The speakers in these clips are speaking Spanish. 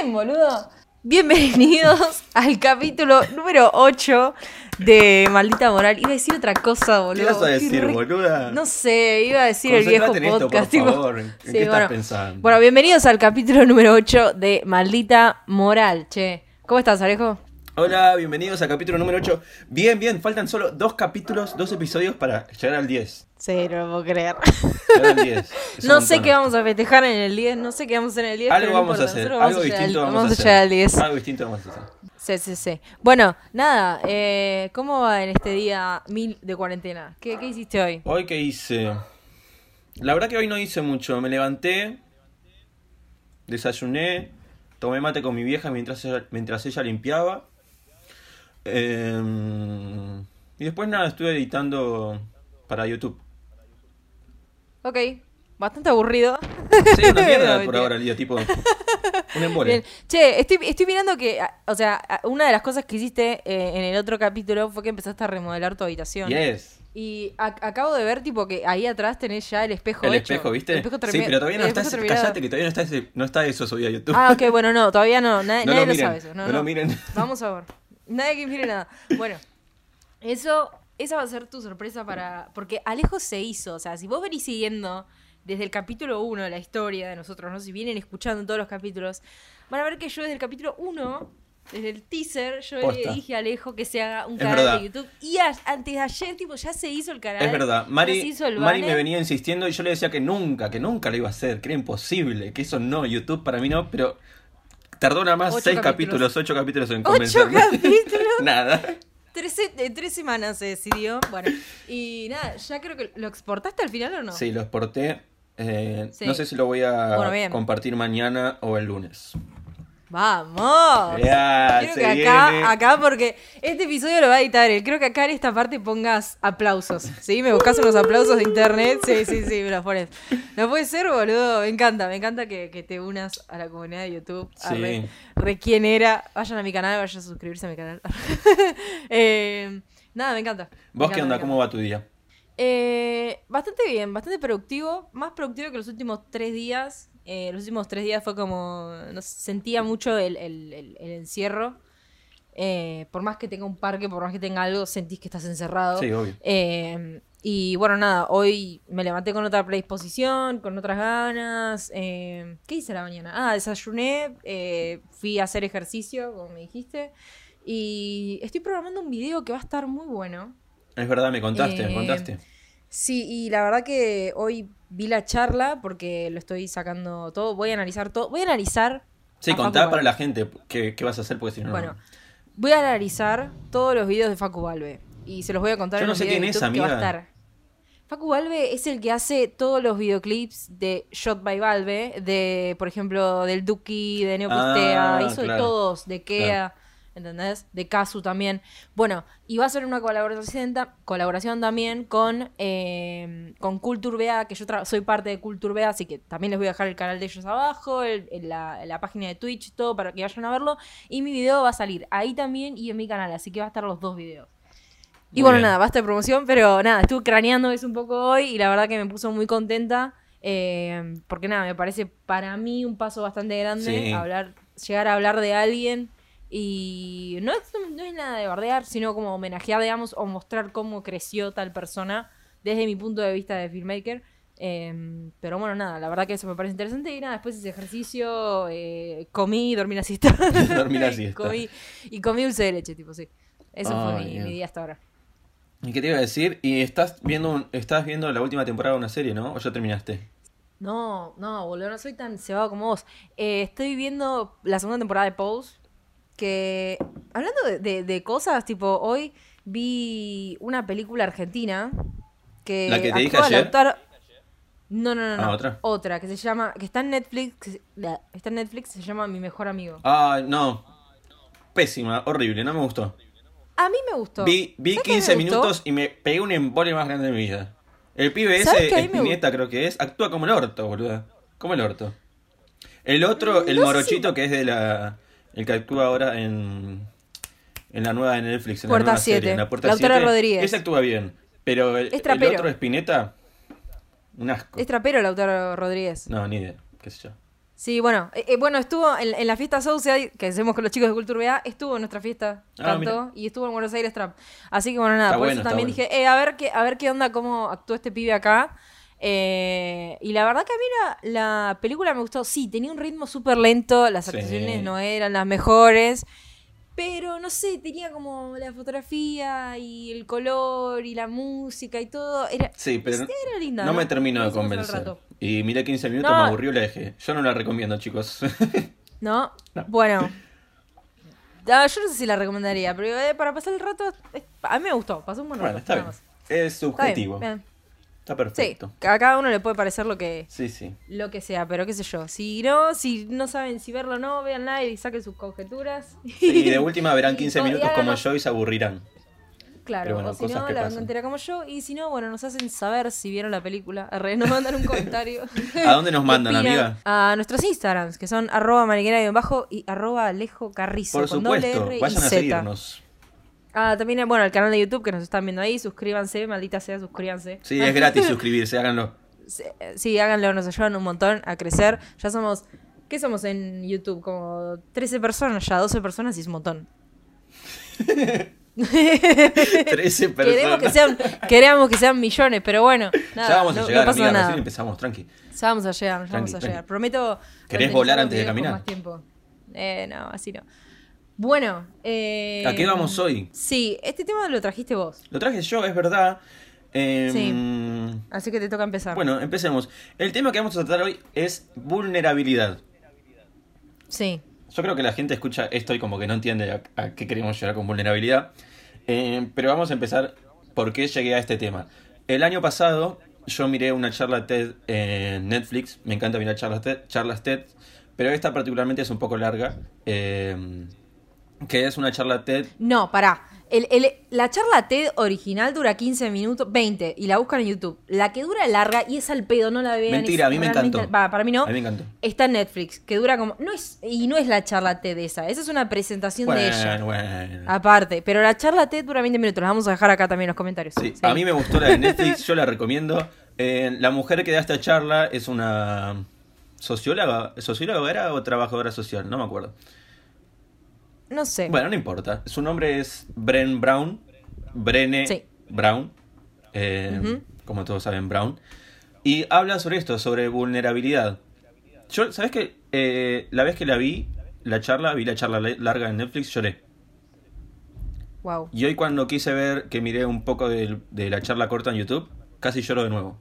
bien, boludo. Bienvenidos al capítulo número 8 de Maldita Moral. Iba a decir otra cosa, boludo. ¿Qué vas a decir, re- boluda? No sé, iba a decir el viejo en esto, podcast. por tipo- favor. ¿En Sí, qué estás bueno. pensando? Bueno, bienvenidos al capítulo número 8 de Maldita Moral, che. ¿Cómo estás, Alejo? Hola, bienvenidos al capítulo número 8. Bien, bien, faltan solo dos capítulos, dos episodios para llegar al 10. Sí, no lo puedo creer. Llegar al 10. Es un No sé qué vamos a festejar en el 10, no sé qué vamos a hacer en el 10. Algo pero no vamos a hacer, algo a llegar al- distinto vamos, vamos a hacer. 10. Algo distinto vamos a hacer. Sí, sí, sí. Bueno, nada, eh, ¿cómo va en este día mil de cuarentena? ¿Qué, qué hiciste hoy? Hoy qué hice. La verdad que hoy no hice mucho. Me levanté, desayuné, tomé mate con mi vieja mientras ella, mientras ella limpiaba. Eh, y después nada, estuve editando para YouTube. Ok, bastante aburrido. Sí, una mierda No, por ahora el tipo. Un embole. Bien. Che, estoy, estoy mirando que, a- o sea, a- una de las cosas que hiciste eh, en el otro capítulo fue que empezaste a remodelar tu habitación. Yes. Y a- acabo de ver, tipo, que ahí atrás tenés ya el espejo El hecho. espejo, ¿viste? El espejo sí, pero todavía no está callate que todavía no está ese, no está eso subido a YouTube. Ah, ok, bueno, no, todavía no. Nadie, No nadie lo sabe eso. No, no no. lo miren. Vamos a ver. Nadie que mire nada. Bueno, eso, esa va a ser tu sorpresa para. Porque Alejo se hizo. O sea, si vos venís siguiendo desde el capítulo 1 de la historia de nosotros, ¿no? Si vienen escuchando todos los capítulos, van a ver que yo desde el capítulo 1. Desde el teaser, yo Posta. le dije a Alejo que se haga un Es canal verdad. de YouTube. Y a- antes de ayer, tipo, ya se hizo el canal. Es verdad, se Mari, hizo el Mari me venía insistiendo y yo le decía que nunca, que nunca lo iba a hacer, que era imposible, que eso no, YouTube para mí no, pero tardó nada más Ocho seis capítulos. capítulos, ocho capítulos en ¡Ocho convencerme. capítulos! nada. Tres, en tres semanas se decidió. Bueno, y nada, ya creo que lo exportaste al final o no. Sí, lo exporté. eh, Sí. No sé si lo voy a Bueno, compartir mañana o el lunes. ¡Vamos! Ya, Creo se que acá, viene. acá, porque este episodio lo va a editar él. Creo que acá en esta parte pongas aplausos. ¿Sí? Me buscas unos aplausos de internet. Sí, sí, sí, me los pones. No puede ser, boludo. Me encanta, me encanta que, que te unas a la comunidad de YouTube. Sí. Re, re quién era. Vayan a mi canal, vayan a suscribirse a mi canal. Eh, nada, me encanta. ¿Vos qué onda? ¿Cómo va tu día? Eh, bastante bien, bastante productivo. Más productivo que los últimos tres días. Eh, los últimos tres días fue como. No sé, sentía mucho el, el- el- el encierro. Eh, por más que tenga un parque, por más que tenga algo, sentís que estás encerrado. Sí, obvio. Eh, y bueno, nada, hoy me levanté con otra predisposición, con otras ganas. Eh, ¿Qué hice a la mañana? Ah, desayuné, eh, fui a hacer ejercicio, como me dijiste. Y estoy programando un video que va a estar muy bueno. Es verdad, me contaste, me contaste. Sí, y la verdad que hoy vi la charla porque lo estoy sacando todo. Voy a analizar todo. Voy a analizar. Sí, Facu para la gente qué, qué vas a hacer, porque si no, no. Bueno, voy a analizar todos los videos de Facu Valve. Y se los voy a contar Yo no sé quién de es, que va a estar. Facu Valve es el que hace todos los videoclips de Shot by Valve, de, por ejemplo, del Duki, de Neopistea, Ah, hizo de claro. todos, de Kea, ¿entendés? De Kazu también. Bueno, y va a ser una colaboración, colaboración también con, eh, con Culturbea, que yo soy parte de Culturbea, así que también les voy a dejar el canal de ellos abajo, el- el- la, la página de Twitch, todo para que vayan a verlo. Y mi video va a salir ahí también y en mi canal, así que va a estar los dos videos. Y bueno, bien. nada, basta de promoción, pero nada, estuve craneando eso un poco hoy y la verdad que me puso muy contenta. eh, porque nada, me parece para mí un paso bastante grande Sí. hablar, llegar a hablar de alguien y no es, no es nada de bardear, sino como homenajear, digamos, o mostrar cómo creció tal persona desde mi punto de vista de filmmaker. Eh, pero bueno, nada, la verdad que eso me parece interesante. Y nada, después hice ejercicio, eh, comí, dormí la siesta. Dormí la siesta. comí, y comí dulce de leche, tipo, sí. Eso fue mi día hasta ahora. ¿Y qué te iba a decir? Y estás viendo, un- estás viendo la última temporada de una serie, ¿no? ¿O ya terminaste? No, no, boludo, no soy tan cebado como vos. Eh, estoy viendo la segunda temporada de Pose. Que, hablando de, de- de cosas, tipo, hoy vi una película argentina que ¿La que te dije ayer? No, no, no, no. Ah, ¿otra? que se llama, que está en Netflix, que se- está en Netflix, se llama Mi Mejor Amigo. Ah, no. Pésima, horrible, no me gustó. A mí me gustó. Vi, vi ¿Sabes qué 15 me gustó? minutos y me pegué un embole más grande de mi vida. El pibe ¿Sabes ese, Espineta creo que es, actúa como el orto, boludo. Como el orto. El otro, el No sé morochito que es de la... El que actúa ahora en... En la nueva de Netflix, en Puerta la nueva serie, 7, en la Puerta Lautaro 7. Rodríguez. Ese actúa bien. Pero el, Es el otro Espineta, un asco. Es trapero Lautaro Rodríguez. No, ni idea, qué sé yo. Sí, bueno, eh, eh, bueno, estuvo en, en la fiesta Southside, que hacemos con los chicos de Cultura BA, estuvo en nuestra fiesta, Ah, cantó, y estuvo en Buenos Aires Trap. Así que bueno, nada, Está por bueno, eso también bueno. dije, eh, a ver qué, a ver qué onda, cómo actuó este pibe acá. Eh, y la verdad que a mí la, la película me gustó. Sí, tenía un ritmo súper lento, las Sí. actuaciones no eran las mejores. Pero no sé, tenía como la fotografía y el color y la música y todo. Era, Sí, pero no, era linda. no me terminó de convencer. Y miré 15 minutos, No. me aburrió la dejé. Yo no la recomiendo, chicos. ¿No? No. Bueno. Ah, yo no sé si la recomendaría, pero eh, para pasar el rato, eh, a mí me gustó. Pasó un buen rato. bueno, está bien. Es Está bien, subjetivo. bien. Está Sí, perfecto. a cada uno le puede parecer lo que, Sí, sí. lo que sea, pero qué sé yo. Si no, si no saben si verlo o no, véanla y saquen sus conjeturas. Y de última verán Y 15 todo- y minutos como yo y se aburrirán. Claro, bueno, o si no, la entera como yo. Y si no, bueno, nos hacen saber si vieron la película. Arre, nos mandan un comentario. ¿A dónde nos ¿Qué mandan, amiga? A nuestros Instagrams, que son arroba mariquera bajo y arroba alejo carrizo. Por con doble supuesto, y vayan a seguirnos. Ah, también, bueno, el canal de YouTube que nos están viendo ahí. Suscríbanse, maldita sea, suscríbanse. Sí, es gratis suscribirse, háganlo. Sí, Sí, háganlo, nos ayudan un montón a crecer. Ya somos. ¿Qué somos en YouTube? Como 13 personas, ya 12 personas y es un montón. 13 Queremos que, personas. sean, queremos que sean millones, pero bueno. Nada, ya vamos a no, llegar, no pasa amiga. nada. Recién empezamos, tranqui. Ya vamos a llegar, ya Tranqui, vamos a tranqui. llegar. Prometo. ¿Querés volar antes de caminar? Más tiempo. Eh, no, así no. Bueno, eh, ¿A qué vamos hoy? Sí, este tema lo trajiste vos, Lo traje yo, es verdad. Em, así que te toca empezar. Bueno, empecemos. El tema que vamos a tratar hoy es vulnerabilidad. Sí, Yo creo que la gente escucha esto y como que no entiende a, a qué queremos llegar con vulnerabilidad. Eh, pero vamos a empezar por qué llegué a este tema. El año pasado yo miré una charla TED en Netflix. Me encanta mirar charlas TED, charlas TED pero esta particularmente es un poco larga. eh, que es una charla TED No, pará. El, el- la charla TED original dura 15 minutos, 20, y la buscan en YouTube. La que dura larga y es al pedo, no la vean. Mentira, es a mí me encantó. Va, para mí no. A mí me encantó. Está en Netflix, que dura como. No es, y no es la charla TED esa, esa es una presentación de ella. Bueno, bueno. Aparte, pero la charla TED dura 20 minutos, la vamos a dejar acá también en los comentarios. Sí, Sí. a mí me gustó la de Netflix, yo la recomiendo. Eh, la mujer que da esta charla es una socióloga, socióloga era o trabajadora social, no me acuerdo. No sé. Bueno, no importa. Su nombre es Bren Brown, Brene Sí. Brown, eh, como todos saben Brown, y habla sobre esto, sobre vulnerabilidad. Yo, ¿sabes qué? Eh, la vez que la vi, la charla, vi la charla larga en Netflix, lloré. Wow. Y hoy cuando quise ver, que miré un poco de, la charla corta en YouTube, casi lloro de nuevo.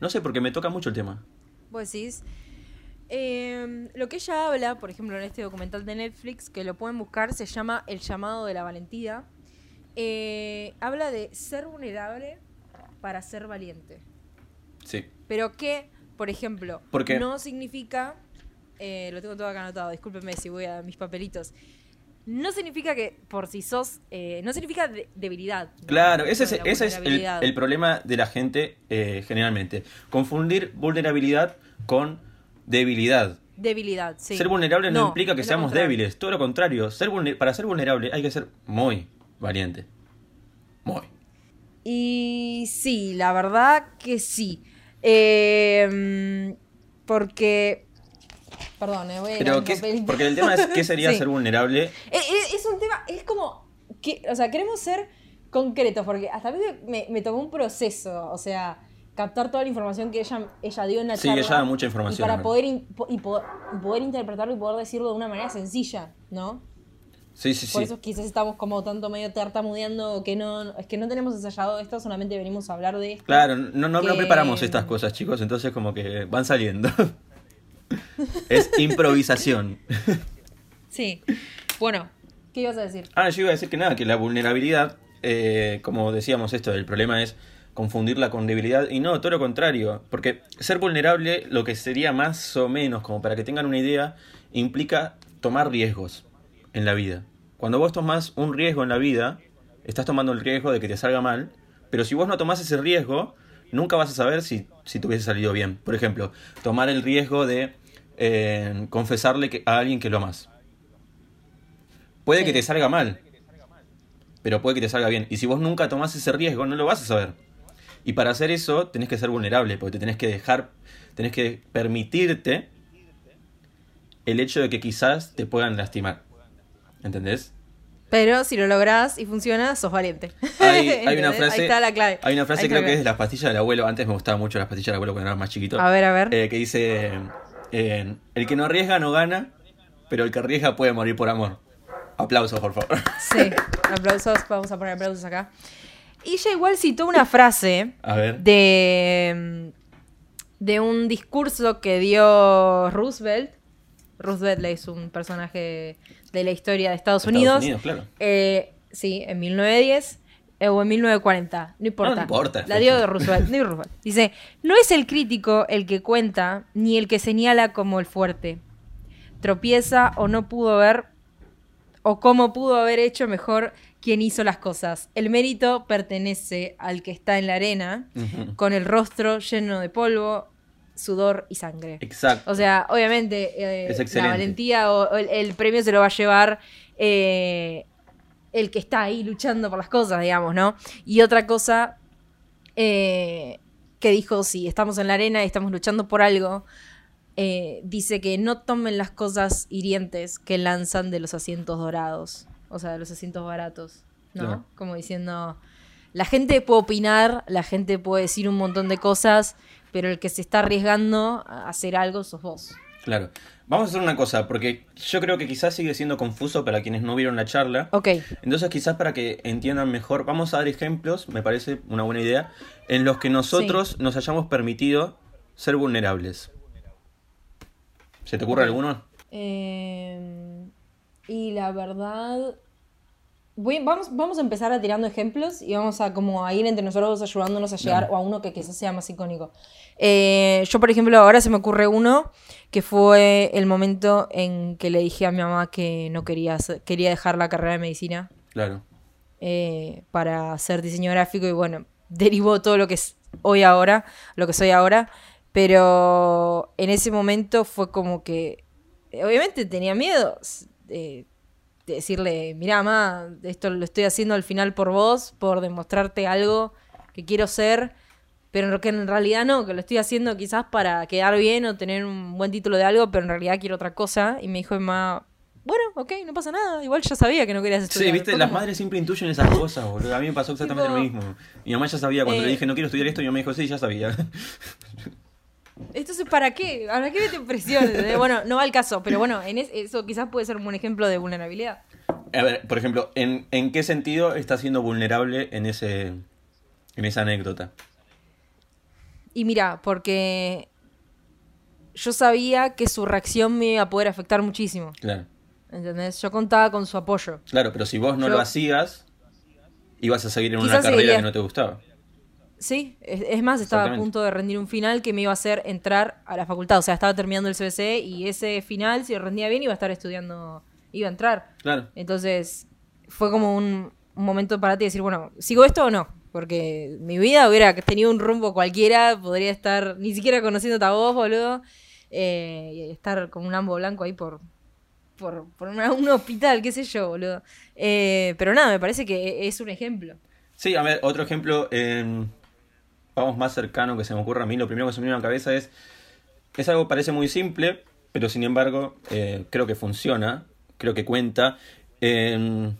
No sé, porque me toca mucho el tema. Vos decís. Eh, lo que ella habla, por ejemplo, en este documental de Netflix, que lo pueden buscar, se llama El llamado de la valentía. Eh, habla de ser vulnerable para ser valiente. Sí. Pero que, por ejemplo, no significa. eh, lo tengo todo acá anotado, discúlpenme si voy a mis papelitos. No significa que por si sos. eh, no significa de- debilidad. ¿no? Claro, ese es, ese el, problema de la gente generalmente. Confundir vulnerabilidad con debilidad. Debilidad, sí. Ser vulnerable no, implica que seamos contrario. débiles, todo lo contrario. Ser para ser vulnerable hay que ser muy valiente. Muy. Y sí, la verdad que sí. Eh, porque. Perdón, eh, voy a Pero ¿qué- porque el tema es qué sería Sí. ser vulnerable. Eh, eh, Es, un tema, es como. Que, o sea, queremos ser concretos, porque hasta a mí me, me, me tomó un proceso, o sea, captar toda la información que ella, ella dio en la Sí, charla. ella da mucha información, Y para poder, in- y poder, y poder interpretarlo y poder decirlo de una manera sencilla, ¿no? Sí, sí, Por sí. eso quizás estamos como tanto medio tartamudeando, que no, es que no tenemos ensayado esto, solamente venimos a hablar de esto. Claro, no, no, preparamos estas cosas, chicos, entonces como que van saliendo. es improvisación. Sí. Bueno, ¿qué ibas a decir? Ah, yo iba a decir que nada, que la vulnerabilidad, eh, como decíamos esto, el problema es confundirla con debilidad y no, todo lo contrario, porque ser vulnerable, lo que sería más o menos, como para que tengan una idea, implica tomar riesgos en la vida. Cuando vos tomás un riesgo en la vida, estás tomando el riesgo de que te salga mal, pero si vos no tomás ese riesgo, nunca vas a saber si, si te hubiese salido bien. Por ejemplo, tomar el riesgo de eh, confesarle que, a alguien que lo amas. Puede Sí. que te salga mal, pero puede que te salga bien. Y si vos nunca tomás ese riesgo, no lo vas a saber. Y para hacer eso, tenés que ser vulnerable, porque te tenés que dejar, tenés que permitirte el hecho de que quizás te puedan lastimar. ¿Entendés? Pero si lo lográs y funciona, sos valiente. Hay, hay una frase. Ahí está la clave. Hay una frase, Ahí creo que es de las pastillas del abuelo. Antes me gustaban mucho las pastillas del abuelo cuando era más chiquito. A ver, a ver. Eh, que dice: eh, El que no arriesga no gana, pero el que arriesga puede morir por amor. Aplausos, por favor. Sí, aplausos, vamos a poner aplausos acá. Ella igual citó una frase A ver. de, de un discurso que dio Roosevelt. Roosevelt es un personaje de la historia de Estados Estados Unidos. Unidos, claro. Eh, sí, en 1910 eh, o en 1940, no importa. No, no importa, La dio de Roosevelt, dio Roosevelt. Dice, no es el crítico el que cuenta, ni el que señala como el fuerte. Tropieza o no pudo ver, o cómo pudo haber hecho mejor quien hizo las cosas. El mérito pertenece al que está en la arena, con el rostro lleno de polvo, sudor y sangre. Exacto. O sea, obviamente eh, Es la valentía o, o el, el premio se lo va a llevar eh, el que está ahí luchando por las cosas, digamos, ¿no? Y otra cosa eh, que dijo, si estamos en la arena y estamos luchando por algo, dice que no tomen las cosas hirientes que lanzan de los asientos dorados, o sea, de los asientos baratos, ¿no? Claro. Como diciendo, la gente puede opinar, la gente puede decir un montón de cosas, pero el que se está arriesgando a hacer algo sos vos. Claro. Vamos a hacer una cosa, porque yo creo que quizás sigue siendo confuso para quienes no vieron la charla. Ok, Entonces, quizás para que entiendan mejor, vamos a dar ejemplos, me parece una buena idea, en los que nosotros nos hayamos permitido ser vulnerables. ¿Se te ocurre alguno? Eh, y la verdad. voy- vamos, vamos a empezar a tirando ejemplos y vamos a como a ir entre nosotros ayudándonos a llegar o a uno que quizás sea más icónico. Eh, yo, por ejemplo, ahora se me ocurre uno que fue el momento en que le dije a mi mamá que no quería, quería dejar la carrera de medicina Claro. eh, para hacer diseño gráfico y bueno, derivó todo lo que es hoy ahora, lo que soy ahora, pero en ese momento fue como que, obviamente tenía miedo de decirle, mira, mamá, esto lo estoy haciendo al final por vos, por demostrarte algo que quiero ser, pero que en realidad no, que lo estoy haciendo quizás para quedar bien o tener un buen título de algo, pero en realidad quiero otra cosa. Y me dijo mamá, bueno, ok, no pasa nada, igual ya sabía que no querías estudiar. Sí, viste, las madres siempre intuyen esas cosas, boludo. A mí me pasó exactamente Tipo, lo mismo. Mi mamá ya sabía, cuando eh, le dije no quiero estudiar esto, mi mamá dijo, sí, ya sabía. Entonces, ¿para qué? ¿Para qué te presiones? ¿entendés? bueno, no va al caso, pero bueno, en es- eso quizás puede ser un buen ejemplo de vulnerabilidad. A ver, por ejemplo, ¿en, en qué sentido está siendo vulnerable en ese en esa anécdota? Y mira, porque yo sabía que su reacción me iba a poder afectar muchísimo. Claro. ¿Entendés? Yo contaba con su apoyo. Claro, pero si vos no Yo- lo hacías, ibas a seguir en una carrera seguiría- que no te gustaba. Sí, es, es más, estaba a punto de rendir un final que me iba a hacer entrar a la facultad. O sea, estaba terminando el CBC y ese final, si lo rendía bien, iba a estar estudiando, iba a entrar. Claro. Entonces, fue como un, un momento para ti decir, bueno, ¿sigo esto o no? Porque mi vida hubiera tenido un rumbo cualquiera, podría estar ni siquiera conociéndote a vos, boludo, eh, y estar con un ambo blanco ahí por, por, por una- un hospital, qué sé yo, boludo. Eh, pero nada, me parece que es un ejemplo. Sí, a ver, otro ejemplo, eh, vamos más cercano que se me ocurra a mí, lo primero que se me viene a la cabeza es, es algo que parece muy simple, pero sin embargo eh, creo que funciona, creo que cuenta. Eh,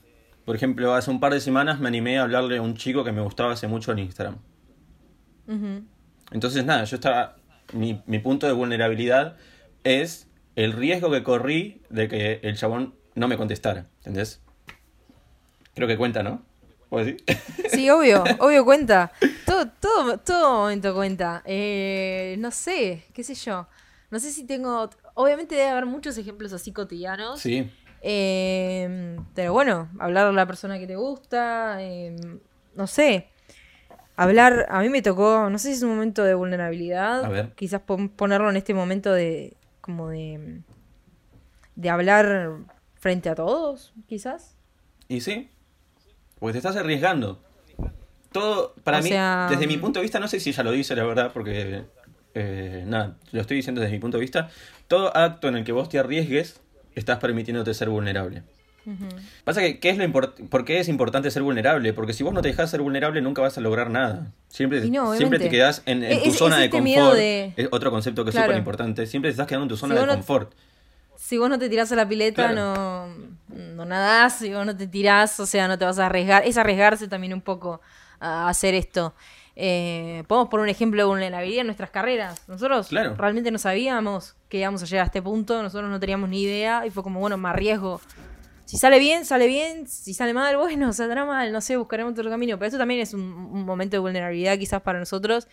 por ejemplo, hace un par de semanas me animé a hablarle a un chico que me gustaba hace mucho en Instagram. Entonces, nada, yo estaba. Mi, mi punto de vulnerabilidad es el riesgo que corrí de que el chabón no me contestara. ¿Entendés? Creo que cuenta, ¿no? ¿Puedo decir? Sí, obvio, obvio cuenta. Todo, todo, todo momento cuenta. Eh, no sé, qué sé yo. No sé si tengo. Obviamente debe haber muchos ejemplos así cotidianos. Sí. Eh, pero bueno, hablar a la persona que te gusta. eh, no sé. Hablar. A mí me tocó. No sé si es un momento de vulnerabilidad. A ver. Quizás pon- ponerlo en este momento de. Como de. De hablar frente a todos, quizás. Y sí. Porque te estás arriesgando. Todo, para O mí, sea, desde mi punto de vista, no sé si ella lo dice, la verdad, porque. eh, nada, lo estoy diciendo desde mi punto de vista. Todo acto en el que vos te arriesgues, estás permitiéndote ser vulnerable. Pasa que, ¿qué es lo ¿por qué es importante ser vulnerable? Porque si vos no te dejas ser vulnerable, nunca vas a lograr nada. Siempre, no, siempre te quedás en, en Es- tu es zona de este confort. de- Es otro concepto que es súper importante. Siempre te estás quedando en tu zona Si de no- confort. si vos no te tirás a la pileta, no, no nadás, si vos no te tirás, o sea, no te vas a arriesgar. Es arriesgarse también un poco a hacer esto. Eh, podemos poner un ejemplo de vulnerabilidad en nuestras carreras. Nosotros realmente no sabíamos que íbamos a llegar a este punto, nosotros no teníamos ni idea y fue como, bueno, me arriesgo. Si sale bien, sale bien, si sale mal, bueno, saldrá mal, no sé, buscaremos otro camino. Pero eso también es un momento de vulnerabilidad quizás para nosotros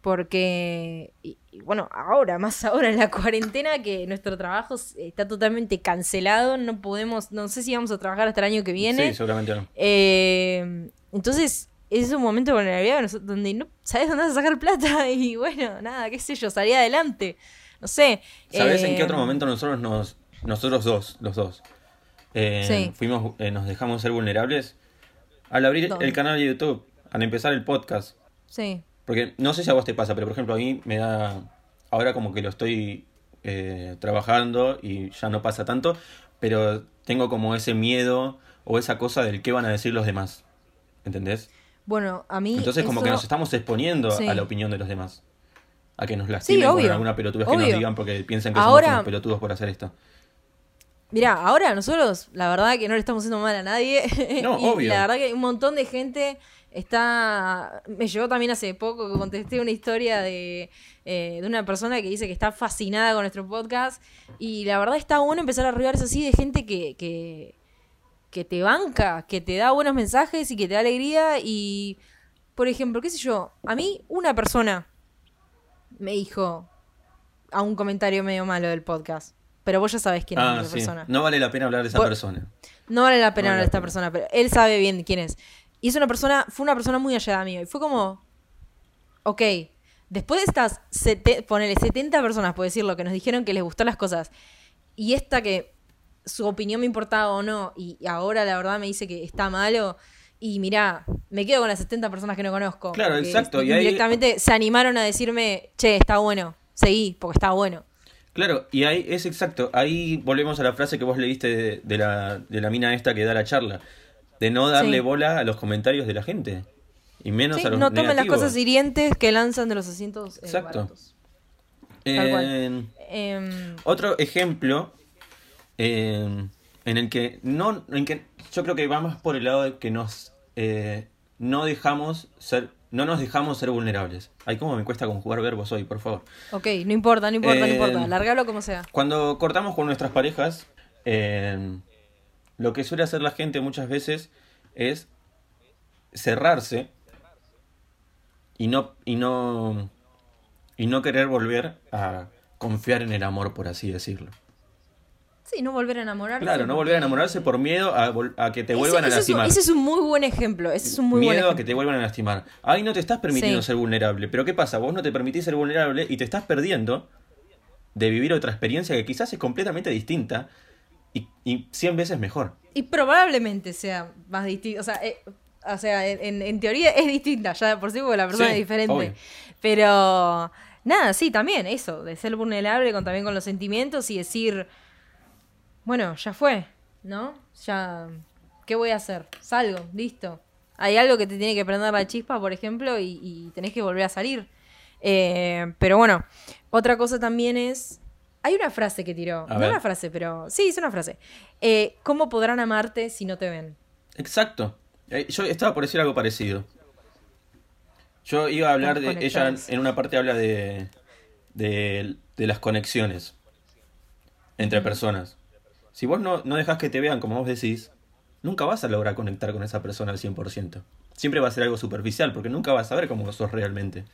porque, y, bueno, ahora, más ahora en la cuarentena, que nuestro trabajo está totalmente cancelado, no podemos, no sé si vamos a trabajar hasta el año que viene. Sí, seguramente no. Eh, entonces, es un momento de vulnerabilidad donde no sabes dónde vas a sacar plata y bueno, nada, qué sé yo, salir adelante. No sé. ¿Sabes en qué otro eh, momento nosotros nos, nosotros dos, los dos, eh, fuimos, nos dejamos ser vulnerables? Al abrir el canal de YouTube, al empezar el podcast. Sí. Porque no sé si a vos te pasa, pero por ejemplo a mí me da... Ahora como que lo estoy eh, trabajando y ya no pasa tanto, pero tengo como ese miedo o esa cosa del qué van a decir los demás. ¿Entendés? Bueno, a mí... Entonces como que nos estamos exponiendo a la opinión de los demás. A que nos lastimen sí, con alguna pelotudez que nos digan porque piensan que somos unos pelotudos por hacer esto. Mirá, ahora nosotros, la verdad que no le estamos haciendo mal a nadie. No, obvio. La verdad que un montón de gente Está. Me llegó también hace poco que contesté una historia de, eh, de una persona que dice que está fascinada con nuestro podcast. Y la verdad está bueno empezar a arribarse así de gente que, que, que te banca, que te da buenos mensajes y que te da alegría. Y, por ejemplo, qué sé yo, a mí una persona me dijo a un comentario medio malo del podcast. Pero vos ya sabés quién es ah, esa persona. No vale la pena hablar de esa persona. No vale la pena hablar de esta persona, pero él sabe bien quién es. Y es una persona, fue una persona muy allá de mí. Y fue como, ok, después de estas, ponele 70 personas, por decirlo, que nos dijeron que les gustó las cosas, y esta que su opinión me importaba o no, y, ahora la verdad me dice que está malo, y mirá, me quedo con las 70 personas que no conozco. Claro, exacto. Y directamente se animaron a decirme, che, está bueno, seguí, porque está bueno. Claro, y ahí es exacto. Ahí volvemos a la frase que vos leíste de, la, de la mina esta que da la charla de no darle bola a los comentarios de la gente. Y menos a los no tomen las cosas hirientes que lanzan de los asientos eh, Exacto. Em, otro ejemplo en el que no en que yo creo que va más por el lado de que nos eh, no dejamos ser no nos dejamos ser vulnerables. Ay, cómo me cuesta conjugar verbos hoy, por favor. Ok, no importa, no importa, no importa. Largalo como sea. Cuando cortamos con nuestras parejas, eh, lo que suele hacer la gente muchas veces es cerrarse y no, y no, y no querer volver a confiar en el amor, por así decirlo. Sí, no volver a enamorarse. Claro, no volver a enamorarse por miedo a, que te vuelvan a lastimar. ese es un muy buen ejemplo. Ese es un muy miedo a que te vuelvan a lastimar. Ahí no te estás permitiendo ser vulnerable. Pero ¿qué pasa? Vos no te permitís ser vulnerable y te estás perdiendo de vivir otra experiencia que quizás es completamente distinta y, y 100 veces mejor. Y probablemente sea más distinto. O sea, eh, o sea en, teoría es distinta ya por sí porque la persona es diferente. Pero nada, sí, también eso, de ser vulnerable con, también con los sentimientos y decir, bueno, ya fue, ¿no? Ya, ¿qué voy a hacer? Salgo, listo. Hay algo que te tiene que prender la chispa, por ejemplo, y, tenés que volver a salir. Eh, pero bueno, otra cosa también es hay una frase que tiró. no una frase, pero. Sí, es una frase. Eh, ¿Cómo podrán amarte si no te ven? Exacto. Eh, yo estaba por decir algo parecido. Yo iba a hablar de. Ella en una parte habla de. de, las conexiones entre personas. Si vos no, no dejas que te vean como vos decís, nunca vas a lograr conectar con esa persona al 100%. Siempre va a ser algo superficial, porque nunca vas a ver cómo sos realmente.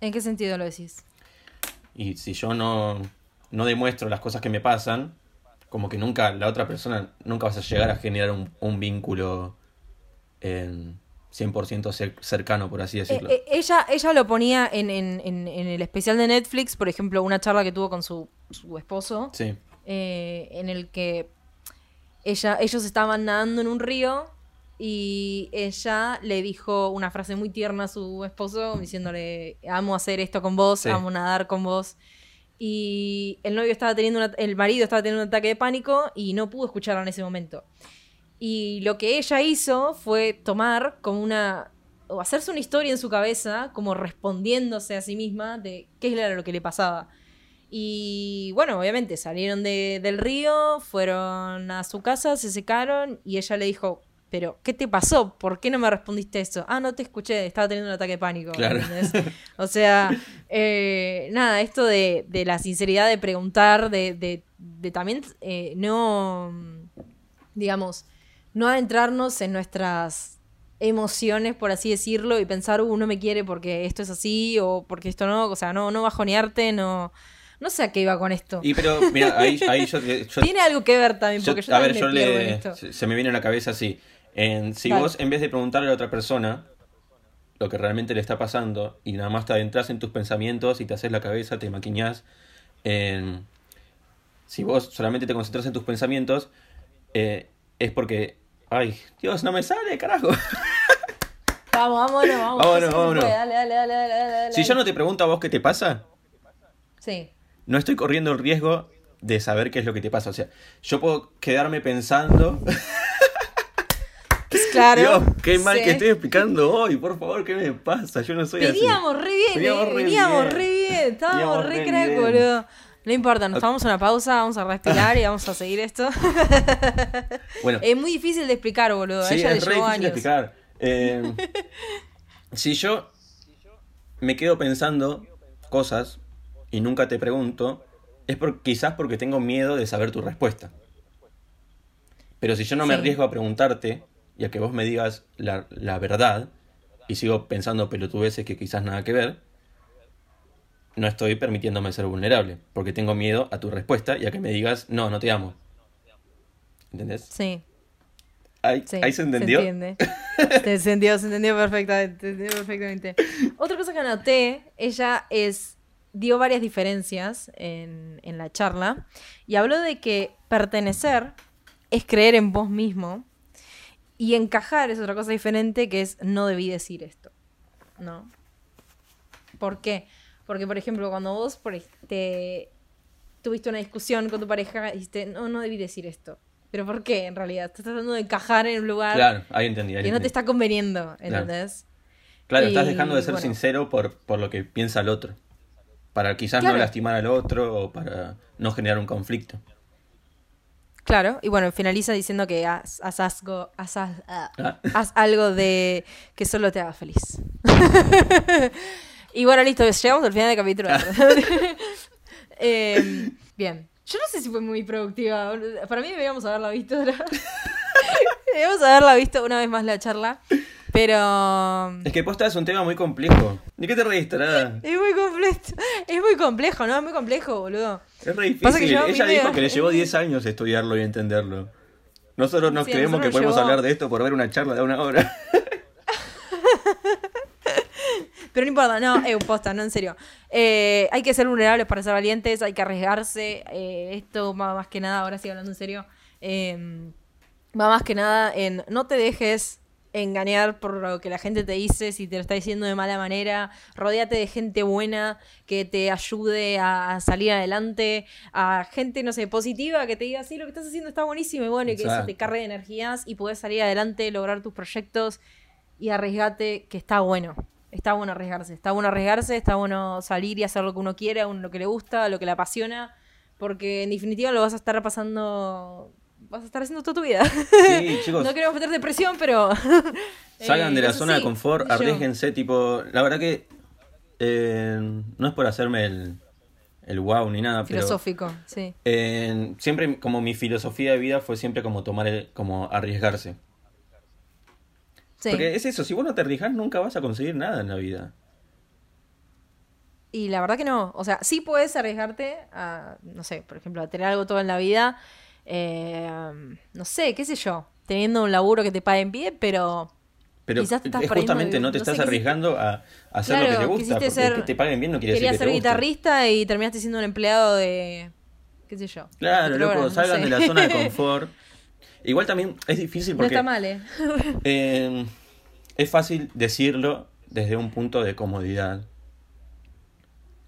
¿En qué sentido lo decís? Y si yo no, no demuestro las cosas que me pasan, como que nunca, la otra persona, nunca vas a llegar a generar un, un vínculo en 100% cercano, por así decirlo. Eh, eh, ella, ella lo ponía en, en, en, el especial de Netflix, por ejemplo, una charla que tuvo con su, su esposo, sí. Eh, en el que ella, ellos estaban nadando en un río y ella le dijo una frase muy tierna a su esposo, diciéndole, amo hacer esto con vos, amo nadar con vos. Y el novio estaba teniendo, el marido estaba teniendo un ataque de pánico y no pudo escucharla en ese momento. Y lo que ella hizo fue tomar como una, o hacerse una historia en su cabeza, como respondiéndose a sí misma de qué era lo que le pasaba. Y bueno, obviamente salieron de- del río, fueron a su casa, se secaron y ella le dijo, pero ¿qué te pasó? ¿Por qué no me respondiste eso? Ah, no te escuché, estaba teniendo un ataque de pánico. Claro. O sea, eh, nada, esto de, de la sinceridad de preguntar, de, de- de también eh, no, digamos, no adentrarnos en nuestras emociones, por así decirlo, y pensar, uh, no me quiere porque esto es así o porque esto no, o sea, no, no bajonearte, no, no sé a qué iba con esto. Y pero, mira, ahí, ahí yo, yo- Tiene algo que ver también, yo- porque yo, a ver, yo le, esto. se me viene a la cabeza así. En, si Dale. vos, en vez de preguntarle a la otra persona lo que realmente le está pasando y nada más te adentras en tus pensamientos y te haces la cabeza, te maquiñás, en- si vos solamente te concentras en tus pensamientos, eh, es porque, ay, Dios, no me sale, carajo. Vamos, vámonos, vamos. Vámonos, vámonos. dale, dale, dale. Si yo no te pregunto a vos qué te pasa, Sí. No estoy corriendo el riesgo de saber qué es lo que te pasa. O sea, yo puedo quedarme pensando, Claro. Dios, qué mal sí. que estoy explicando hoy, por favor, ¿qué me pasa? Yo no soy así. Veníamos re bien, Veníamos eh, re veníamos bien. re bien, estábamos re re crack, bien. boludo. No importa, nos tomamos una pausa, vamos a respirar y vamos a seguir esto. Bueno, es muy difícil de explicar, boludo. sí, ella le es re difícil de explicar. Eh, si yo me quedo pensando cosas y nunca te pregunto, es por, quizás porque tengo miedo de saber tu respuesta. Pero si yo no me Sí. arriesgo a preguntarte y a que vos me digas la, la verdad y sigo pensando pelotudeces que quizás nada que ver, no estoy permitiéndome ser vulnerable, porque tengo miedo a tu respuesta y a que me digas, no, no te amo. ¿Entendés? Sí, ¿Ahí, sí. ahí se entendió? entiende. se entendió, se entendió perfectamente. se entendió perfectamente. Otra cosa que anoté, ella es dio varias diferencias en, en la charla y habló de que pertenecer es creer en vos mismo y encajar es otra cosa diferente que es no debí decir esto. ¿No? ¿Por qué? Porque, por ejemplo, cuando vos por ej- te tuviste una discusión con tu pareja dijiste, no, no debí decir esto. ¿Pero por qué, en realidad? Estás tratando de encajar en un lugar Claro, ahí entendí. ahí que no te está conveniendo, ¿entendés? Claro, estás Y, dejando de ser bueno. sincero por, por lo que piensa el otro. Para quizás Claro. no lastimar al otro o para no generar un conflicto. Claro, y bueno, finaliza diciendo que haz, haz algo, haz, haz- ah, Ah. algo de que solo te haga feliz. y bueno, listo, llegamos al final del capítulo. Eh, bien, yo no sé si fue muy productiva. Para mí deberíamos haberla visto. deberíamos haberla visto una vez más la charla. Pero... Es que posta es un tema muy complejo. ¿De qué te reís, tarada? Es muy complejo. Es muy complejo, ¿no? Es muy complejo, boludo. Es re Pasa que difícil. Ella dijo que le llevó 10 años estudiarlo y entenderlo. Nosotros nos Sí, creemos que podemos llevó- hablar de esto por ver una charla de una hora. Pero no importa, no, eh, posta, no, en serio. Eh, hay que ser vulnerables para ser valientes, hay que arriesgarse. eh, esto va más que nada, ahora sí hablando en serio, eh, va más que nada en no te dejes engañar por lo que la gente te dice, si te lo está diciendo de mala manera, rodéate de gente buena que te ayude a, salir adelante, a gente, no sé, positiva que te diga, sí, lo que estás haciendo está buenísimo y bueno, y que eso te cargue de energías y puedes salir adelante, lograr tus proyectos y arriesgate que está bueno. Está bueno arriesgarse, está bueno arriesgarse, está bueno salir y hacer lo que uno quiere, a uno lo que le gusta, lo que le apasiona, porque en definitiva lo vas a estar pasando, vas a estar haciendo toda tu vida. Sí, chicos. no queremos meter depresión, pero... Salgan eh, de la zona de confort, arriesguense, tipo, la verdad que eh, no es por hacerme el, el wow ni nada, pero Filosófico, sí. eh, siempre como mi filosofía de vida fue siempre como tomar el, como arriesgarse. sí. Porque es eso, si vos no te arriesgas nunca vas a conseguir nada en la vida. Y la verdad que no. O sea, sí puedes arriesgarte a, no sé, por ejemplo, a tener algo todo en la vida. Eh, no sé, qué sé yo. Teniendo un laburo que te paguen bien, pero Pero Quizás te estás es justamente no te no estás arriesgando a, a hacer lo que te gusta. Porque ser- que te paguen bien no quiere decir que ser te guste. guitarrista y terminaste siendo un empleado de. qué sé yo. Claro, loco, no salgan sé. de la zona de confort. Igual también es difícil No porque está mal, ¿eh? eh, es fácil decirlo desde un punto de comodidad.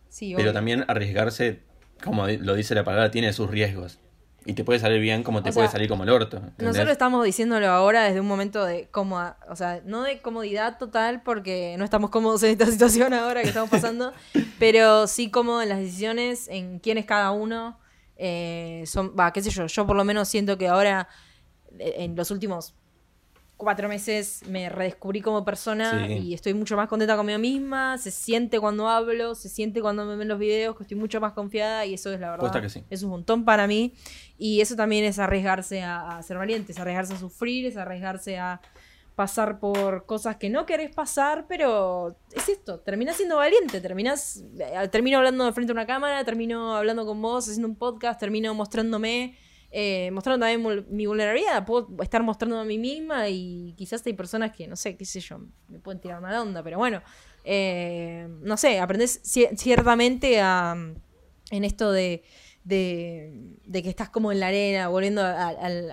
Sí, Pero obvio. también arriesgarse, como lo dice la palabra, tiene sus riesgos. Y te puede salir bien como te O puede sea, salir como el orto. ¿entendés? Nosotros estamos diciéndolo ahora desde un momento de cómoda, o sea, no de comodidad total porque no estamos cómodos en esta situación ahora que estamos pasando, pero sí cómodos en las decisiones, en quién es cada uno. eh, son, va, qué sé yo, yo por lo menos siento que ahora, eh, en los últimos cuatro meses, me redescubrí como persona Sí. y estoy mucho más contenta conmigo misma, se siente cuando hablo, se siente cuando me ven los videos, que estoy mucho más confiada y eso es la verdad. Que sí. Es un montón para mí. Y eso también es arriesgarse a, a ser valientes, arriesgarse a sufrir, es arriesgarse a pasar por cosas que no querés pasar, pero es esto, terminás siendo valiente, terminás, eh, termino hablando de frente a una cámara, termino hablando con vos, haciendo un podcast, termino mostrándome, eh, mostrando también mi vulnerabilidad, puedo estar mostrando a mí misma y quizás hay personas que, no sé, qué sé yo, me pueden tirar mala onda, pero bueno, eh, no sé, aprendés cier- ciertamente a, en esto de, de, que estás como en la arena, volviendo a,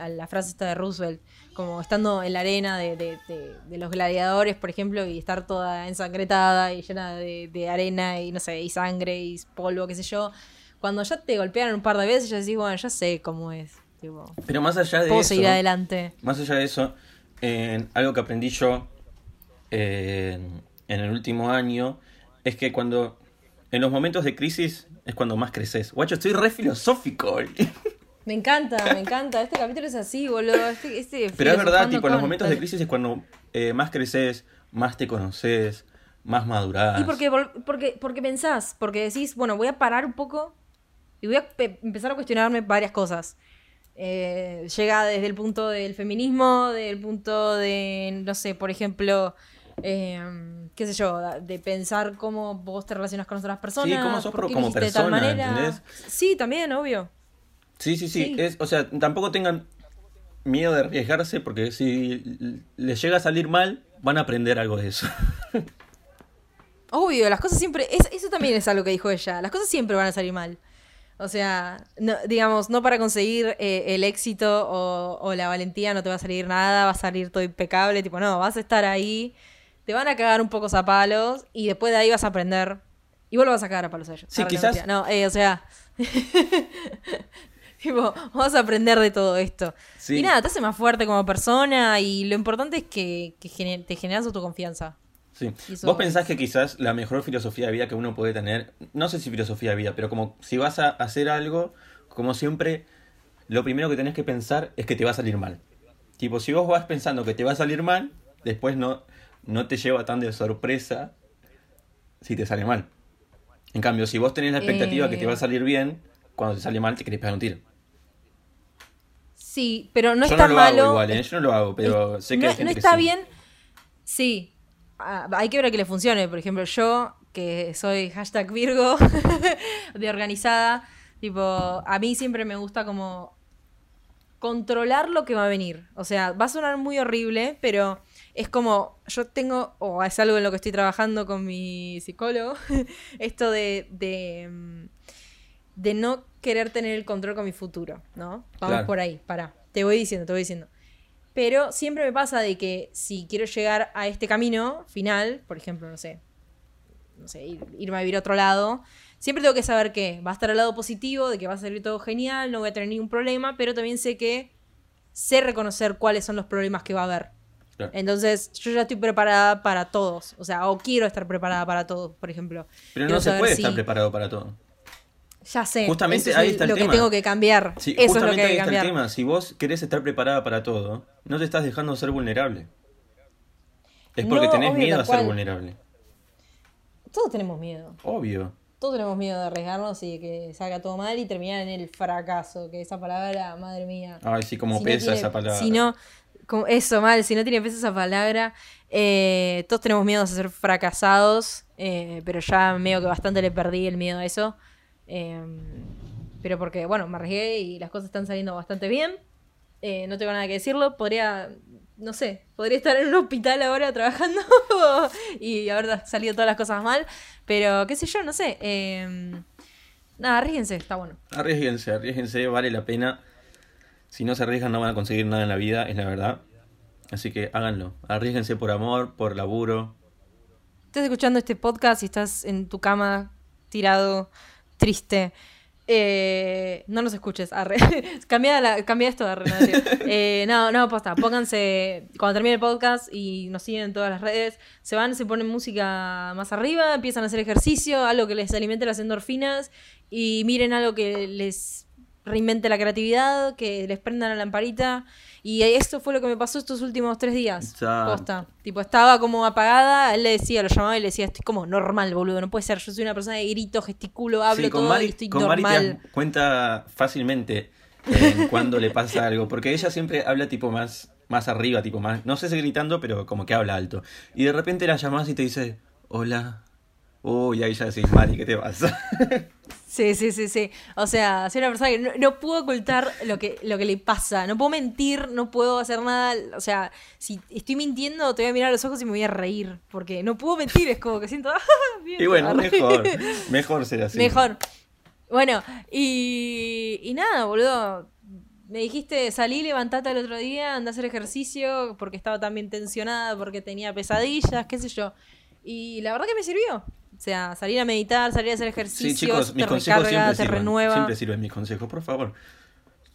la frase esta de Roosevelt, como estando en la arena de, de- los gladiadores, por ejemplo, y estar toda ensangretada y llena de arena y no sé, y sangre y polvo, qué sé yo. Cuando ya te golpearon un par de veces, ya decís, bueno, ya sé cómo es. Tipo, Pero más allá de puedo eso, seguir adelante. más allá de eso, eh, algo que aprendí yo eh, en el último año es que cuando en los momentos de crisis es cuando más creces. Guacho, estoy re filosófico hoy. Me encanta, me encanta. Este capítulo es así, boludo. Este, este Pero es verdad, tipo, en los con- momentos de crisis es cuando eh, más creces, más te conoces, más madurás. Y porque, porque, porque pensás, porque decís, bueno, voy a parar un poco y voy a pe- empezar a cuestionarme varias cosas. Eh, llega desde el punto del feminismo, del punto de, no sé, por ejemplo, eh, qué sé yo, de pensar cómo vos te relacionas con otras personas. cómo sos por qué como hiciste de tal persona, manera. ¿entendés? Sí, también, obvio. Sí, sí, sí. Sí. Es, o sea, tampoco tengan miedo de arriesgarse porque si les llega a salir mal, van a aprender algo de eso. Obvio, las cosas siempre. es- eso también es algo que dijo ella. Las cosas siempre van a salir mal. O sea, no- digamos, no para conseguir eh, el éxito o, o la valentía no te va a salir nada, va a salir todo impecable. Tipo, no, vas a estar ahí, te van a cagar un poco a palos y después de ahí vas a aprender. Y vos lo vas a cagar a palos a ellos. Sí, Arre, quizás-. No, eh, o sea. tipo, vas a aprender de todo esto. Sí. Y nada, te hace más fuerte como persona y lo importante es que, que gener- te generas autoconfianza. Sí. ¿Vos pensás que quizás la mejor filosofía de vida que uno puede tener, no sé si filosofía de vida, pero como si vas a hacer algo, como siempre, lo primero que tenés que pensar es que te va a salir mal. Tipo, si vos vas pensando que te va a salir mal, después no, no te lleva tan de sorpresa si te sale mal. En cambio, si vos tenés la expectativa que te va a Eh. salir bien, cuando te sale mal te querés pegar un tiro. Sí, pero no Yo está no lo malo. hago igual, ¿eh? yo no lo hago, pero Es- sé que no, hay gente no que está sí. bien. Sí. Ah, hay que ver que le funcione. Por ejemplo, yo, que soy hashtag Virgo, de organizada, tipo, a mí siempre me gusta como controlar lo que va a venir. O sea, va a sonar muy horrible, pero es como, yo tengo, o es algo en lo que estoy trabajando con mi psicólogo, esto de, de, mm, de no querer tener el control con mi futuro, ¿no? Vamos Claro. por ahí, para. Te voy diciendo, te voy diciendo. Pero siempre me pasa de que si quiero llegar a este camino final, por ejemplo, no sé, no sé, ir- irme a vivir a otro lado, siempre tengo que saber que va a estar al lado positivo, de que va a salir todo genial, no voy a tener ningún problema, pero también sé que sé reconocer cuáles son los problemas que va a haber. Claro. Entonces, yo ya estoy preparada para todos, o sea, o quiero estar preparada para todos, por ejemplo. Pero Quiero no se puede si- estar preparado para todo. Ya sé. Justamente eso ahí está el lo tema. que tengo que cambiar. Sí, eso es lo justamente que hay ahí que está cambiar. el tema. Si vos querés estar preparada para todo, no te estás dejando ser vulnerable. Es porque No, tenés obvio, miedo a ser cual. vulnerable. Todos tenemos miedo. Obvio. Todos tenemos miedo de arriesgarnos y que salga todo mal y terminar en el fracaso, que esa palabra, madre mía. Ay, sí, como Si no pesa tiene- esa palabra. Si no, como- eso mal, si no tiene peso esa palabra, eh, todos tenemos miedo a ser fracasados, eh, pero ya medio que bastante le perdí el miedo a eso. Eh, pero porque, bueno, me arriesgué y las cosas están saliendo bastante bien. Eh, no tengo nada que decirlo. Podría, no sé, podría estar en un hospital ahora trabajando y haber salido todas las cosas mal. Pero, qué sé yo, no sé. eh, nada, arriesguense, está bueno. Arriesguense, arriesguense, vale la pena. Si no se arriesgan no van a conseguir nada en la vida, es la verdad. Así que háganlo. Arriesguense por amor, por laburo. estás escuchando este podcast y estás en tu cama tirado, triste, Eh, no nos escuches, arre. cambia, la, cambia esto, arre. No, eh, no, no, posta. Pónganse, cuando termine el podcast y nos siguen en todas las redes, se van, se ponen música más arriba, empiezan a hacer ejercicio, algo que les alimente las endorfinas y miren algo que les reinvente la creatividad, que les prenda la lamparita. Y esto fue lo que me pasó estos últimos tres días. Posta. Tipo, estaba como apagada, él le decía, lo llamaba y le decía, estoy como normal, boludo, no puede ser, yo soy una persona de grito, gesticulo, hablo todo y estoy con normal. cuenta fácilmente cuando le pasa algo, porque ella siempre habla tipo más, más arriba, tipo más, no sé si gritando, pero como que habla alto. Y de repente la llamas y te dice, hola, Uy, ahí ya decís, Mari, ¿qué te pasa? Sí, sí, sí, sí. O sea, soy una persona que no, puedo ocultar lo que, lo que le pasa. No puedo mentir, no puedo hacer nada. O sea, si estoy mintiendo, te voy a mirar a los ojos y me voy a reír. Porque no puedo mentir, es como que siento. Ah, y bueno, mejor. Mejor ser así. Mejor. Bueno, y, y nada, boludo. Me dijiste, salí, levantate el otro día, anda a hacer ejercicio porque estaba también tensionada, porque tenía pesadillas, qué sé yo. Y la verdad que me sirvió. O sea, salir a meditar, salir a hacer ejercicio, sí, chicos, mis consejos siempre te renueva. Siempre sirven mis consejos, por favor.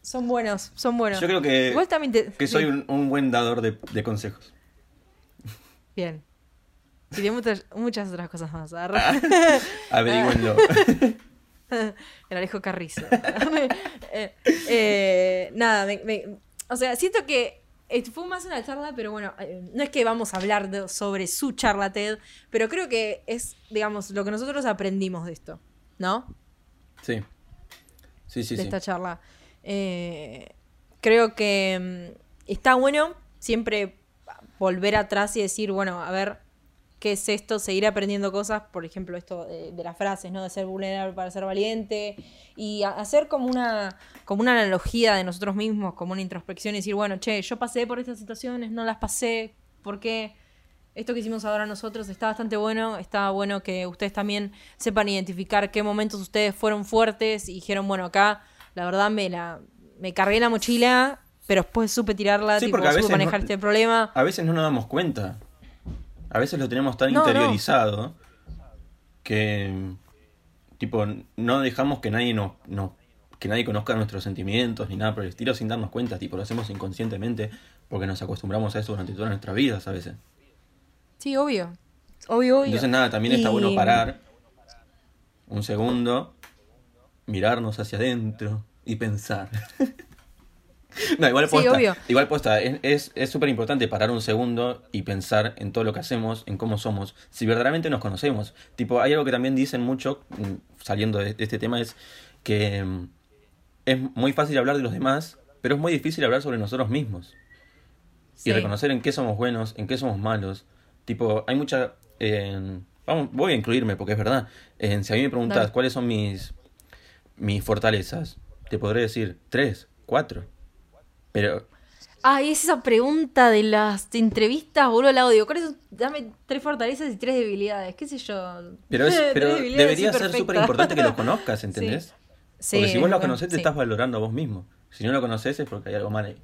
Son buenos, son buenos. Yo creo que, que soy un, buen dador de, consejos. Bien. Y de muchas, muchas otras cosas más. Averigüenlo. El Alejo Carrizo. Eh, eh, nada, o sea, siento que fue más una charla, pero bueno, eh, no es que vamos a hablar sobre su charla TED, pero creo que es, digamos, lo que nosotros aprendimos de esto, ¿no? Sí. Sí, sí, de esta charla. Eh, creo que mm, está bueno siempre volver atrás y decir, bueno, a ver, qué es esto, seguir aprendiendo cosas, por ejemplo, esto de, las frases, ¿no? De ser vulnerable para ser valiente, y hacer como una, como una analogía de nosotros mismos, como una introspección y decir, bueno, che, yo pasé por estas situaciones, no las pasé, ¿por qué? Esto que hicimos ahora nosotros está bastante bueno, está bueno que ustedes también sepan identificar qué momentos ustedes fueron fuertes y dijeron, bueno, acá la verdad me la me cargué la mochila, pero después supe tirarla, tipo, supe manejar este problema. A veces no nos damos cuenta. A veces lo tenemos tan interiorizado que tipo no dejamos que nadie nos, que nadie conozca nuestros sentimientos ni nada por el estilo sin darnos cuenta, tipo lo hacemos inconscientemente porque nos acostumbramos a eso durante todas nuestras vidas a veces. Sí, obvio. Obvio, obvio. Entonces nada, también está bueno parar un segundo, mirarnos hacia adentro y pensar. No, igual posta. Igual posta. Es súper importante parar un segundo y pensar en todo lo que hacemos, en cómo somos, si verdaderamente nos conocemos. Tipo, hay algo que también dicen mucho, mm, saliendo de, este tema, es que mm, es muy fácil hablar de los demás, pero es muy difícil hablar sobre nosotros mismos. Y reconocer en qué somos buenos, en qué somos malos. Tipo, hay mucha... vamos, voy a incluirme porque es verdad. si a mí me preguntas cuáles son mis, mis fortalezas, te podré decir tres, cuatro. Pero. Ay, es esa pregunta de las entrevistas, boludo, el audio. ¿Cuáles Dame tres fortalezas y tres debilidades, qué sé yo. Pero, debería ser súper importante que los conozcas, ¿entendés? Sí. porque si vos lo conocés, te estás valorando a vos mismo. Si no lo conoces, es porque hay algo mal ahí.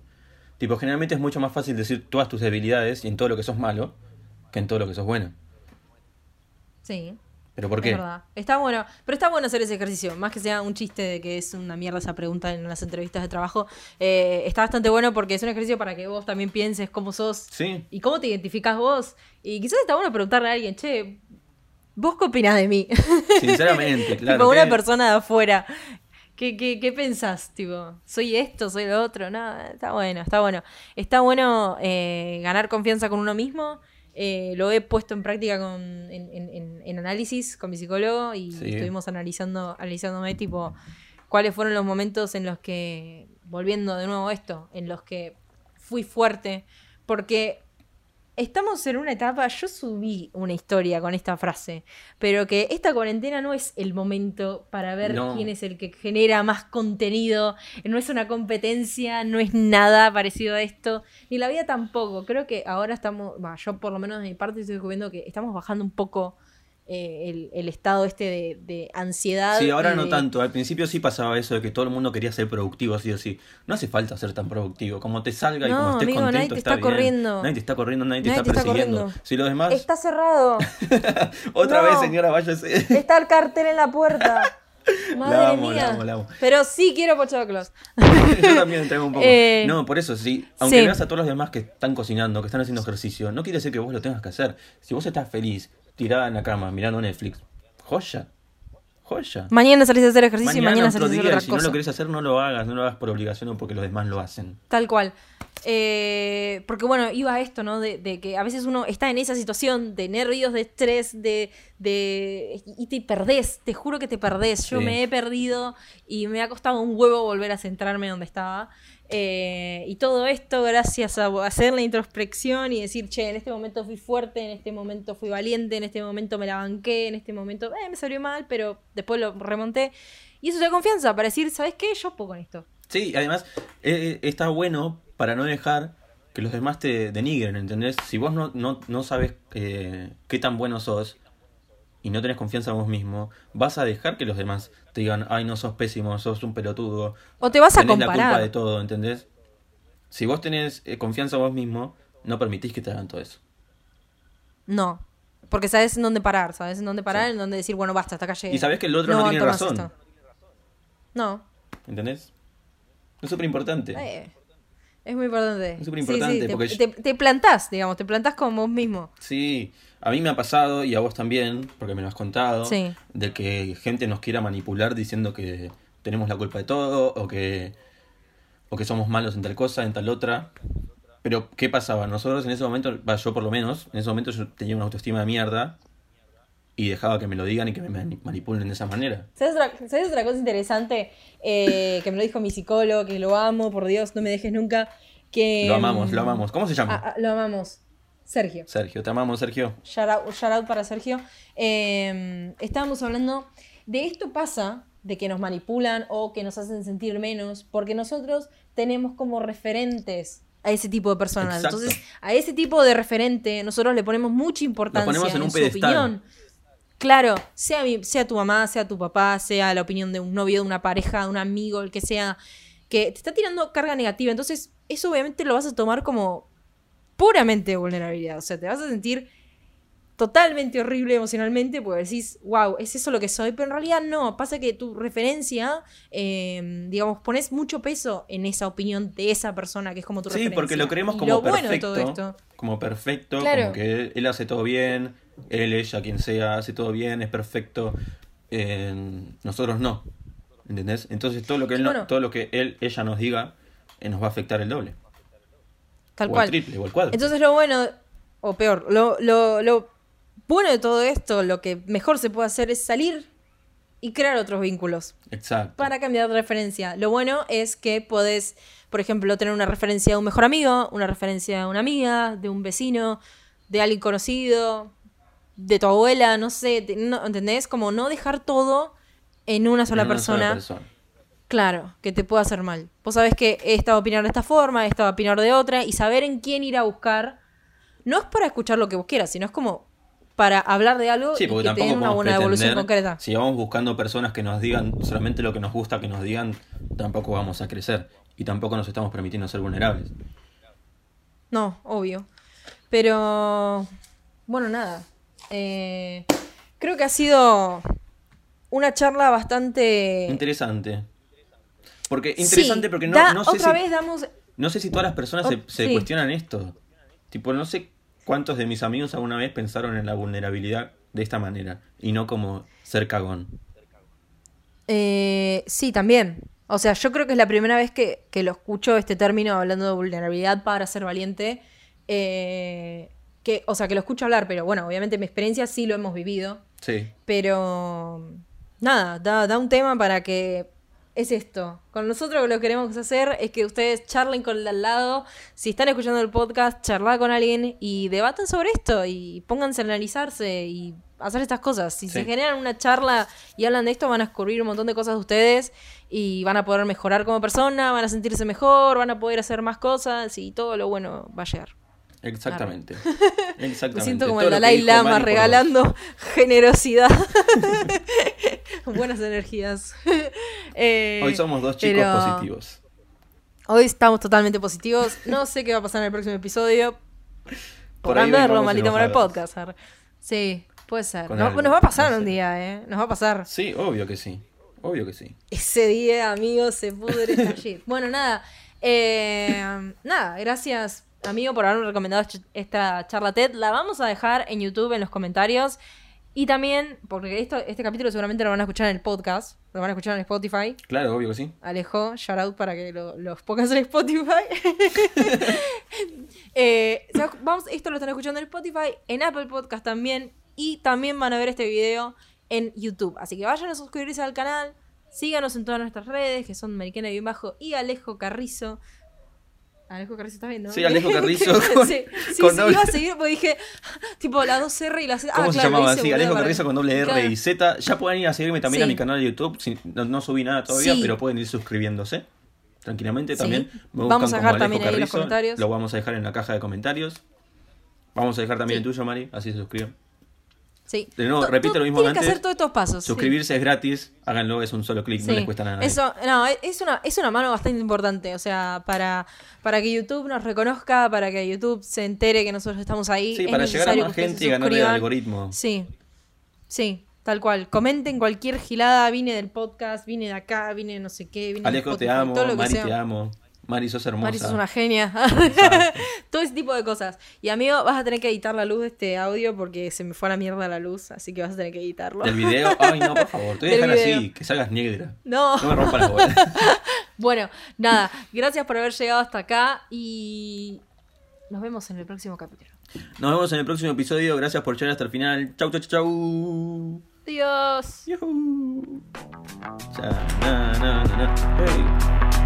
Tipo, generalmente es mucho más fácil decir todas tus debilidades y en todo lo que sos malo que en todo lo que sos bueno. Sí. ¿Pero por qué? Es verdad. Está bueno, pero está bueno hacer ese ejercicio, más que sea un chiste de que es una mierda esa pregunta en las entrevistas de trabajo. Eh, está bastante bueno porque es un ejercicio para que vos también pienses cómo sos y cómo te identificás vos. Y quizás está bueno preguntarle a alguien, che, ¿vos qué opinás de mí? Sinceramente, claro. Como una persona de afuera. ¿Qué, qué, qué pensás? Tipo, ¿soy esto? ¿Soy lo otro? No, está bueno, está bueno. Está bueno eh, ganar confianza con uno mismo eh, lo he puesto en práctica con, en, análisis con mi psicólogo y estuvimos analizando, analizándome tipo cuáles fueron los momentos en los que, volviendo de nuevo a esto, en los que fui fuerte, porque estamos en una etapa, yo subí una historia con esta frase, pero que esta cuarentena no es el momento para ver quién es el que genera más contenido, no es una competencia, no es nada parecido a esto, ni la vida tampoco. Creo que ahora estamos, yo por lo menos de mi parte estoy descubriendo que estamos bajando un poco eh, el, estado este de, ansiedad. Sí, ahora no tanto. Al principio sí pasaba eso de que todo el mundo quería ser productivo, así o así. No hace falta ser tan productivo. Como te salga y como estés contento, nadie te está, corriendo. Nadie te está corriendo, nadie te está persiguiendo. si los demás. Está cerrado. Otra vez, señora, váyase. está el cartel en la puerta. Madre La amo, mía. la amo, la amo. Pero sí quiero pochoclos. Yo también tengo un poco. Eh, no, por eso, sí. Aunque sí. veas a todos los demás que están cocinando, que están haciendo ejercicio, no quiere decir que vos lo tengas que hacer. Si vos estás feliz, tirada en la cama, mirando Netflix, joya. Joya. Mañana salís a hacer ejercicio y mañana salís a hacer otra si no lo querés hacer, no lo hagas. No lo hagas por obligación o porque los demás lo hacen. Tal cual. Eh, porque bueno, iba a esto, ¿no? De, de que a veces uno está en esa situación de nervios, de estrés, de, de... Y te perdés, te juro que te perdés. Yo Sí. me he perdido y me ha costado un huevo volver a centrarme donde estaba. Eh, y todo esto gracias a hacer la introspección y decir, che, en este momento fui fuerte, en este momento fui valiente, en este momento me la banqué, en este momento eh, me salió mal, pero después lo remonté. Y eso te da confianza para decir, ¿sabes qué? Yo puedo con esto. Sí, además eh, está bueno para no dejar que los demás te denigren, ¿entendés? Si vos no, no, no sabes qué tan bueno sos y no tenés confianza en vos mismo, vas a dejar que los demás te digan, ay, no sos pésimo, sos un pelotudo. O te vas a tenés la culpa comparar. de todo, ¿entendés? Si vos tenés eh, confianza en vos mismo, no permitís que te hagan todo eso. No. Porque sabes en dónde parar, sabes en dónde parar, Sí. en dónde decir, bueno, basta, hasta acá llegué. Y sabés que el otro no, tiene aguanto más razón, esto. No. ¿entendés? Es súper importante. Eh, es muy importante. Es superimportante, te, porque- te, te plantás, digamos, te plantás con vos mismo. Sí, a mí me ha pasado y a vos también, porque me lo has contado, Sí. de que gente nos quiera manipular diciendo que tenemos la culpa de todo o que, o que somos malos en tal cosa, en tal otra. Pero, ¿qué pasaba? Nosotros en ese momento, yo por lo menos, en ese momento yo tenía una autoestima de mierda y dejaba que me lo digan y que me mani- manipulen de esa manera. ¿Sabes otra, sabes otra cosa interesante? Eh, que me lo dijo mi psicólogo, que lo amo, por Dios, no me dejes nunca. Que, Lo amamos, lo amamos. ¿Cómo se llama? ah, ah, lo amamos. Sergio. Sergio, te amamos, Sergio. Shout out, shout out para Sergio. Eh, estábamos hablando de esto pasa, de que nos manipulan o que nos hacen sentir menos, porque nosotros tenemos como referentes a ese tipo de personas. Exacto. Entonces, a ese tipo de referente nosotros le ponemos mucha importancia ponemos en un su pedestal. opinión. Claro, sea, mi- sea tu mamá, sea tu papá, sea la opinión de un novio, de una pareja, de un amigo, el que sea, que te está tirando carga negativa. Entonces, eso obviamente lo vas a tomar como puramente vulnerabilidad. O sea, te vas a sentir totalmente horrible emocionalmente porque decís, wow, ¿es eso lo que soy? Pero en realidad no. Pasa que tu referencia, eh, digamos, pones mucho peso en esa opinión de esa persona que es como tu Sí, referencia. porque lo creemos como lo perfecto. bueno de todo esto. Como perfecto, Claro. como que él hace todo bien, él, ella, quien sea, hace todo bien, es perfecto. Eh, nosotros no. ¿Entendés? Entonces todo lo que él, no- Bueno. todo lo que él, ella nos diga eh, nos va a afectar el doble. Tal o cual. el triple, o el cuadro. Entonces lo bueno, o peor, lo, lo, lo bueno de todo esto, lo que mejor se puede hacer es salir y crear otros vínculos Exacto. para cambiar de referencia. Lo bueno es que podés, por ejemplo, tener una referencia de un mejor amigo, una referencia de una amiga, de un vecino, de alguien conocido, de tu abuela, no sé, te- no- ¿entendés? Como no dejar todo en una sola En una persona. persona. Claro, que te pueda hacer mal. Vos sabés que esta va a opinar de esta forma, esta va a opinar de otra, y saber en quién ir a buscar, no es para escuchar lo que vos quieras, sino es como para hablar de algo Sí, y porque que tampoco una buena evolución concreta. si vamos buscando personas que nos digan solamente lo que nos gusta que nos digan, tampoco vamos a crecer. Y tampoco nos estamos permitiendo ser vulnerables. No, obvio. Pero, bueno, nada. Eh, creo que ha sido una charla bastante... Interesante. Porque, interesante Sí, porque no, da- no sé otra si... vez damos... No sé si todas las personas Oh, se, se sí. cuestionan esto. Tipo, no sé cuántos de mis amigos alguna vez pensaron en la vulnerabilidad de esta manera y no como ser cagón. Eh, sí, también. O sea, yo creo que es la primera vez que, que lo escucho este término hablando de vulnerabilidad para ser valiente. Eh, que, o sea, que lo escucho hablar, pero bueno, obviamente mi experiencia sí lo hemos vivido. Sí. Pero nada, da, da un tema para que es esto. Con nosotros lo que queremos hacer es que ustedes charlen con el de al lado. Si están escuchando el podcast, charlar con alguien y debatan sobre esto y pónganse a analizarse y hacer estas cosas. Si se generan una charla y hablan de esto, van a descubrir un montón de cosas de ustedes y van a poder mejorar como persona, van a sentirse mejor, van a poder hacer más cosas y todo lo bueno va a llegar. Exactamente. Exactamente. Me siento como Todo el Dalai Lama Mari por dos. regalando generosidad. Buenas energías. Eh, Hoy somos dos chicos pero positivos. Hoy estamos totalmente positivos. No sé qué va a pasar en el próximo episodio. Por verlo, maldito por el podcast. Sí, puede ser. Nos va a pasar no un sé. día, ¿eh? Nos va a pasar. Sí, obvio que sí. Obvio que sí. Ese día, amigos, se pudre esta shit. Bueno, nada. eh, nada, gracias, amigo, por haberme recomendado esta charla TED. La vamos a dejar en YouTube, en los comentarios. Y también, porque esto, este capítulo seguramente lo van a escuchar en el podcast. Lo van a escuchar en Spotify. Claro, obvio que sí. Alejo, shout out para que lo- los pongas en Spotify. Eh, o sea, vamos, esto lo están escuchando en Spotify, en Apple Podcast también. Y también van a ver este video en YouTube. Así que vayan a suscribirse al canal. Síganos en todas nuestras redes, que son Mariquena y Bajo y Alejo Carrizo. Alejo Carrizo está viendo. Sí, Alejo Carrizo con- sí, sí, con sí, doble- iba a seguir porque dije, tipo, la 2R y la Z. ¿Cómo ah, se claro, lo llamaba boludo, Alejo Carrizo con doble R Claro. y Z. Ya pueden ir a seguirme también Sí. a mi canal de YouTube. No, no subí nada todavía, Sí. pero pueden ir suscribiéndose. Tranquilamente Sí. también. Me Vamos a dejar Alejo también ahí en los Carrizo. comentarios. Lo vamos a dejar en la caja de comentarios. Vamos a dejar también Sí. el tuyo, Mari. Así se suscriben. Sí. De nuevo, To- repito to- lo mismo Tienen que antes. hacer todos estos pasos. sí. Suscribirse es gratis. Háganlo, es un solo clic. No les cuesta nada. Eso, no, es una, es una mano bastante importante. O sea, para, para que YouTube nos reconozca, para que YouTube se entere que nosotros estamos ahí. Sí, es para llegar a más gente y ganarle al suscriban. algoritmo. Sí, sí, tal cual. Comenten cualquier gilada. Vine del podcast, vine de acá, vine de no sé qué. Vine de Alejo, te Spotify, amo. todo lo que Mari, sea. te amo. Mari, sos hermosa. Mari, sos una genia. Todo ese tipo de cosas. Y amigo, vas a tener que editar la luz de este audio porque se me fue a la mierda la luz, así que vas a tener que editarlo. Del video. Ay, no, por favor. Te voy a dejar video. así. Que salgas negra. No. No me rompas la bola. Bueno, nada, gracias por haber llegado hasta acá y nos vemos en el próximo capítulo. Nos vemos en el próximo episodio. Gracias por llegar hasta el final. Chau, chau, chau, chau. Adiós. Yuhu. Cha, na, na, na, na. Hey.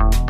Thank you